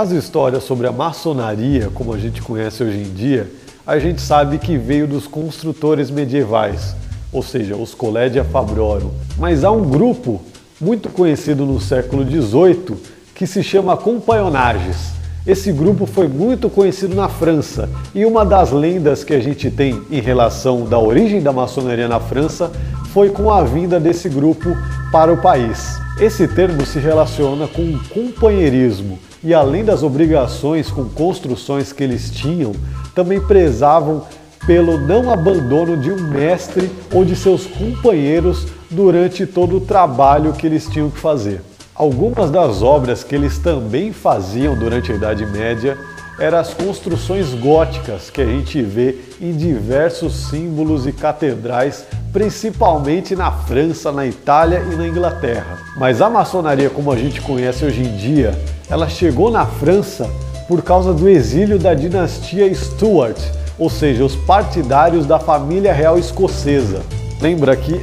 As histórias sobre a maçonaria, como a gente conhece hoje em dia, a gente sabe que veio dos construtores medievais, ou seja, os Collegia Fabrorum. Mas há um grupo muito conhecido no século XVIII que se chama Compaionages. Esse grupo foi muito conhecido na França e uma das lendas que a gente tem em relação da origem da maçonaria na França foi com a vinda desse grupo para o país. Esse termo se relaciona com o companheirismo e além das obrigações com construções que eles tinham, também prezavam pelo não abandono de um mestre ou de seus companheiros durante todo o trabalho que eles tinham que fazer. Algumas das obras que eles também faziam durante a Idade Média eram as construções góticas que a gente vê em diversos símbolos e catedrais, principalmente na França, na Itália e na Inglaterra. Mas a maçonaria como a gente conhece hoje em dia, ela chegou na França por causa do exílio da dinastia Stuart, ou seja, os partidários da família real escocesa. Lembra aqui,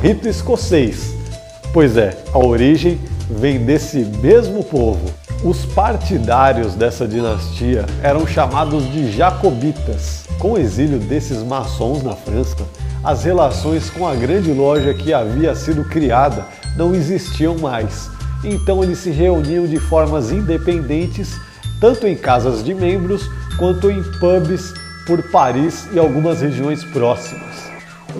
rito escocês. Pois é, a origem vem desse mesmo povo. Os partidários dessa dinastia eram chamados de jacobitas. Com o exílio desses maçons na França, as relações com a grande loja que havia sido criada não existiam mais. Então eles se reuniam de formas independentes, tanto em casas de membros quanto em pubs por Paris e algumas regiões próximas.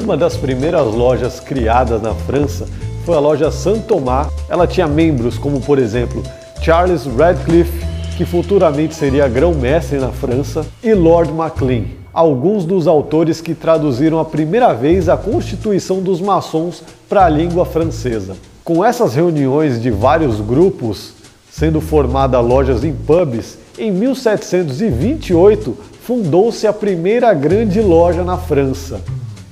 Uma das primeiras lojas criadas na França foi a loja Saint Thomas. Ela tinha membros como, por exemplo, Charles Radcliffe, que futuramente seria grão-mestre na França, e Lord Maclean, alguns dos autores que traduziram a primeira vez a Constituição dos Maçons para a língua francesa. Com essas reuniões de vários grupos, sendo formada lojas em pubs, em 1728 fundou-se a primeira grande loja na França.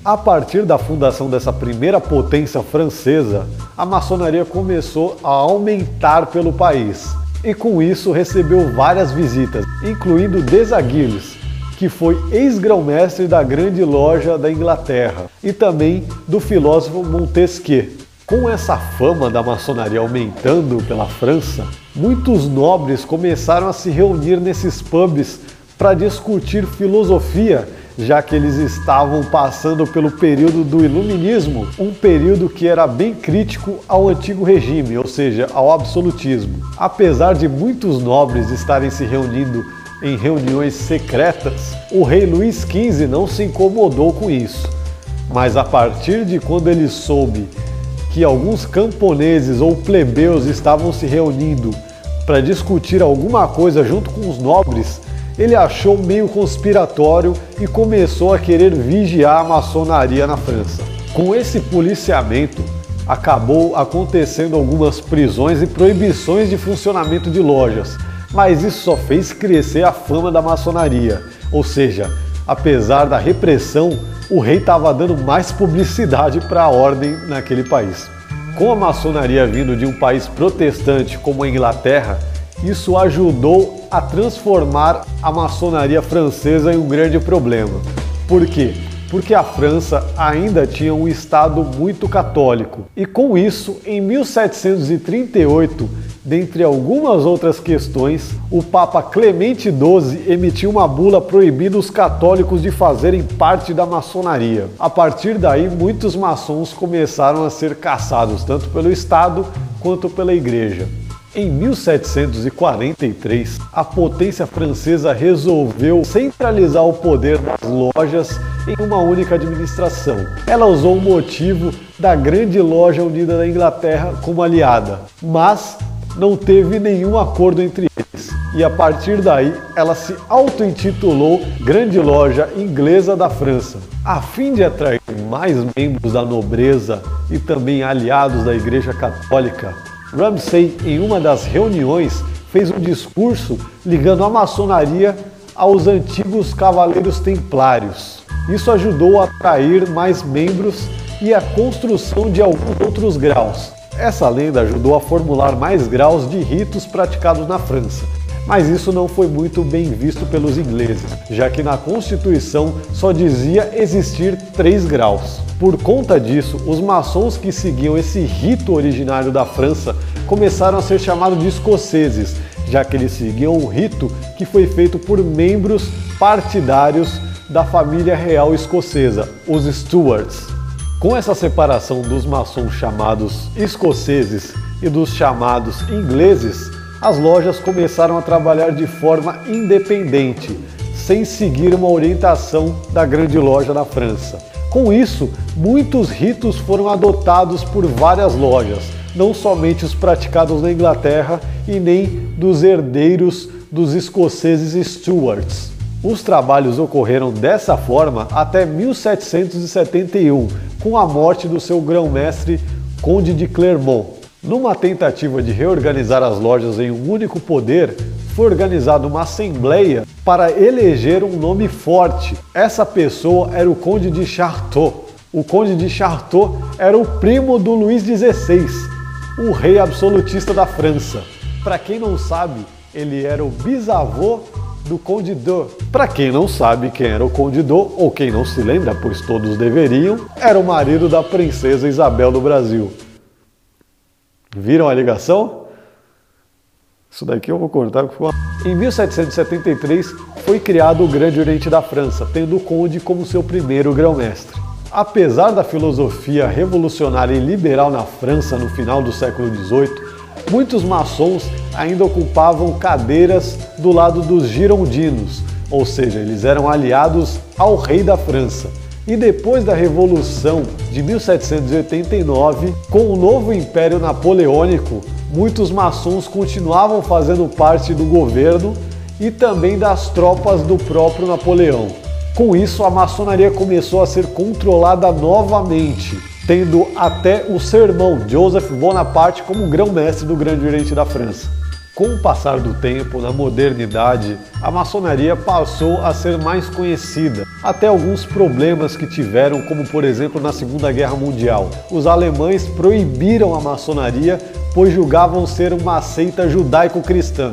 A partir da fundação dessa primeira potência francesa, a maçonaria começou a aumentar pelo país e com isso recebeu várias visitas, incluindo Desaguiles, que foi ex-grão-mestre da grande loja da Inglaterra, e também do filósofo Montesquieu. Com essa fama da maçonaria aumentando pela França, muitos nobres começaram a se reunir nesses pubs para discutir filosofia já que eles estavam passando pelo período do Iluminismo, um período que era bem crítico ao antigo regime, ou seja, ao absolutismo. Apesar de muitos nobres estarem se reunindo em reuniões secretas, o rei Luís XV não se incomodou com isso. Mas a partir de quando ele soube que alguns camponeses ou plebeus estavam se reunindo para discutir alguma coisa junto com os nobres, ele achou meio conspiratório e começou a querer vigiar a maçonaria na França. Com esse policiamento, acabou acontecendo algumas prisões e proibições de funcionamento de lojas, mas isso só fez crescer a fama da maçonaria. Ou seja, apesar da repressão, o rei estava dando mais publicidade para a ordem naquele país. Com a maçonaria vindo de um país protestante como a Inglaterra, isso ajudou a transformar a maçonaria francesa em um grande problema. Por quê? Porque a França ainda tinha um Estado muito católico. E com isso, em 1738, dentre algumas outras questões, o Papa Clemente XII emitiu uma bula proibindo os católicos de fazerem parte da maçonaria. A partir daí, muitos maçons começaram a ser caçados tanto pelo Estado quanto pela Igreja. Em 1743, a potência francesa resolveu centralizar o poder das lojas em uma única administração. Ela usou o motivo da Grande Loja Unida da Inglaterra como aliada, mas não teve nenhum acordo entre eles. E a partir daí, ela se auto-intitulou Grande Loja Inglesa da França. A fim de atrair mais membros da nobreza e também aliados da Igreja Católica, Ramsay, em uma das reuniões, fez um discurso ligando a maçonaria aos antigos cavaleiros templários. Isso ajudou a atrair mais membros e a construção de alguns outros graus. Essa lenda ajudou a formular mais graus de ritos praticados na França, mas isso não foi muito bem visto pelos ingleses, já que na Constituição só dizia existir três graus. Por conta disso, os maçons que seguiam esse rito originário da França começaram a ser chamados de escoceses, já que eles seguiam um rito que foi feito por membros partidários da família real escocesa, os Stuarts. Com essa separação dos maçons chamados escoceses e dos chamados ingleses, as lojas começaram a trabalhar de forma independente, sem seguir uma orientação da grande loja na França. Com isso, muitos ritos foram adotados por várias lojas, não somente os praticados na Inglaterra e nem dos herdeiros dos escoceses Stuarts. Os trabalhos ocorreram dessa forma até 1771, com a morte do seu grão-mestre Conde de Clermont. Numa tentativa de reorganizar as lojas em um único poder, foi organizada uma assembleia para eleger um nome forte. Essa pessoa era o Conde de Charteau. O Conde de Charteau era o primo do Luís XVI, o rei absolutista da França. Para quem não sabe, ele era o bisavô do Conde d'Eu. Para quem não sabe quem era o Conde d'Eu, ou quem não se lembra, pois todos deveriam, era o marido da princesa Isabel do Brasil. Viram a ligação? Isso daqui eu vou cortar. Em 1773 foi criado o Grande Oriente da França, tendo o Conde como seu primeiro grão-mestre. Apesar da filosofia revolucionária e liberal na França no final do século XVIII, muitos maçons ainda ocupavam cadeiras do lado dos girondinos, ou seja, eles eram aliados ao rei da França. E depois da Revolução de 1789, com o novo Império Napoleônico, muitos maçons continuavam fazendo parte do governo e também das tropas do próprio Napoleão. Com isso, a maçonaria começou a ser controlada novamente tendo até o seu irmão Joseph Bonaparte como grão-mestre do Grande Oriente da França. Com o passar do tempo, na modernidade, a maçonaria passou a ser mais conhecida, até alguns problemas que tiveram, como por exemplo na Segunda Guerra Mundial. Os alemães proibiram a maçonaria, pois julgavam ser uma seita judaico-cristã,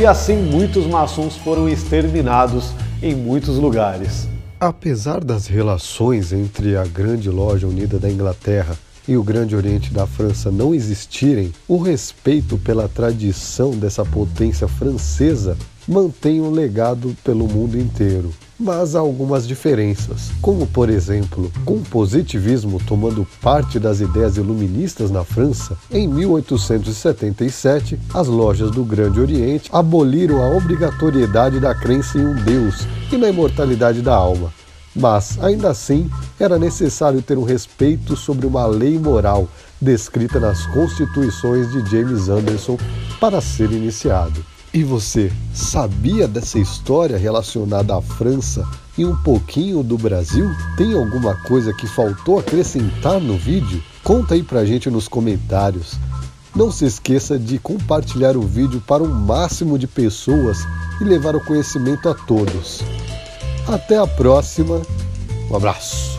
e assim muitos maçons foram exterminados em muitos lugares. Apesar das relações entre a Grande Loja Unida da Inglaterra e o Grande Oriente da França não existirem, o respeito pela tradição dessa potência francesa mantém um legado pelo mundo inteiro mas há algumas diferenças, como por exemplo, com o positivismo tomando parte das ideias iluministas na França, em 1877 as lojas do Grande Oriente aboliram a obrigatoriedade da crença em um Deus e na imortalidade da alma. Mas, ainda assim, era necessário ter um respeito sobre uma lei moral descrita nas constituições de James Anderson para ser iniciado. E você sabia dessa história relacionada à França e um pouquinho do Brasil? Tem alguma coisa que faltou acrescentar no vídeo? Conta aí pra gente nos comentários. Não se esqueça de compartilhar o vídeo para o máximo de pessoas e levar o conhecimento a todos. Até a próxima. Um abraço.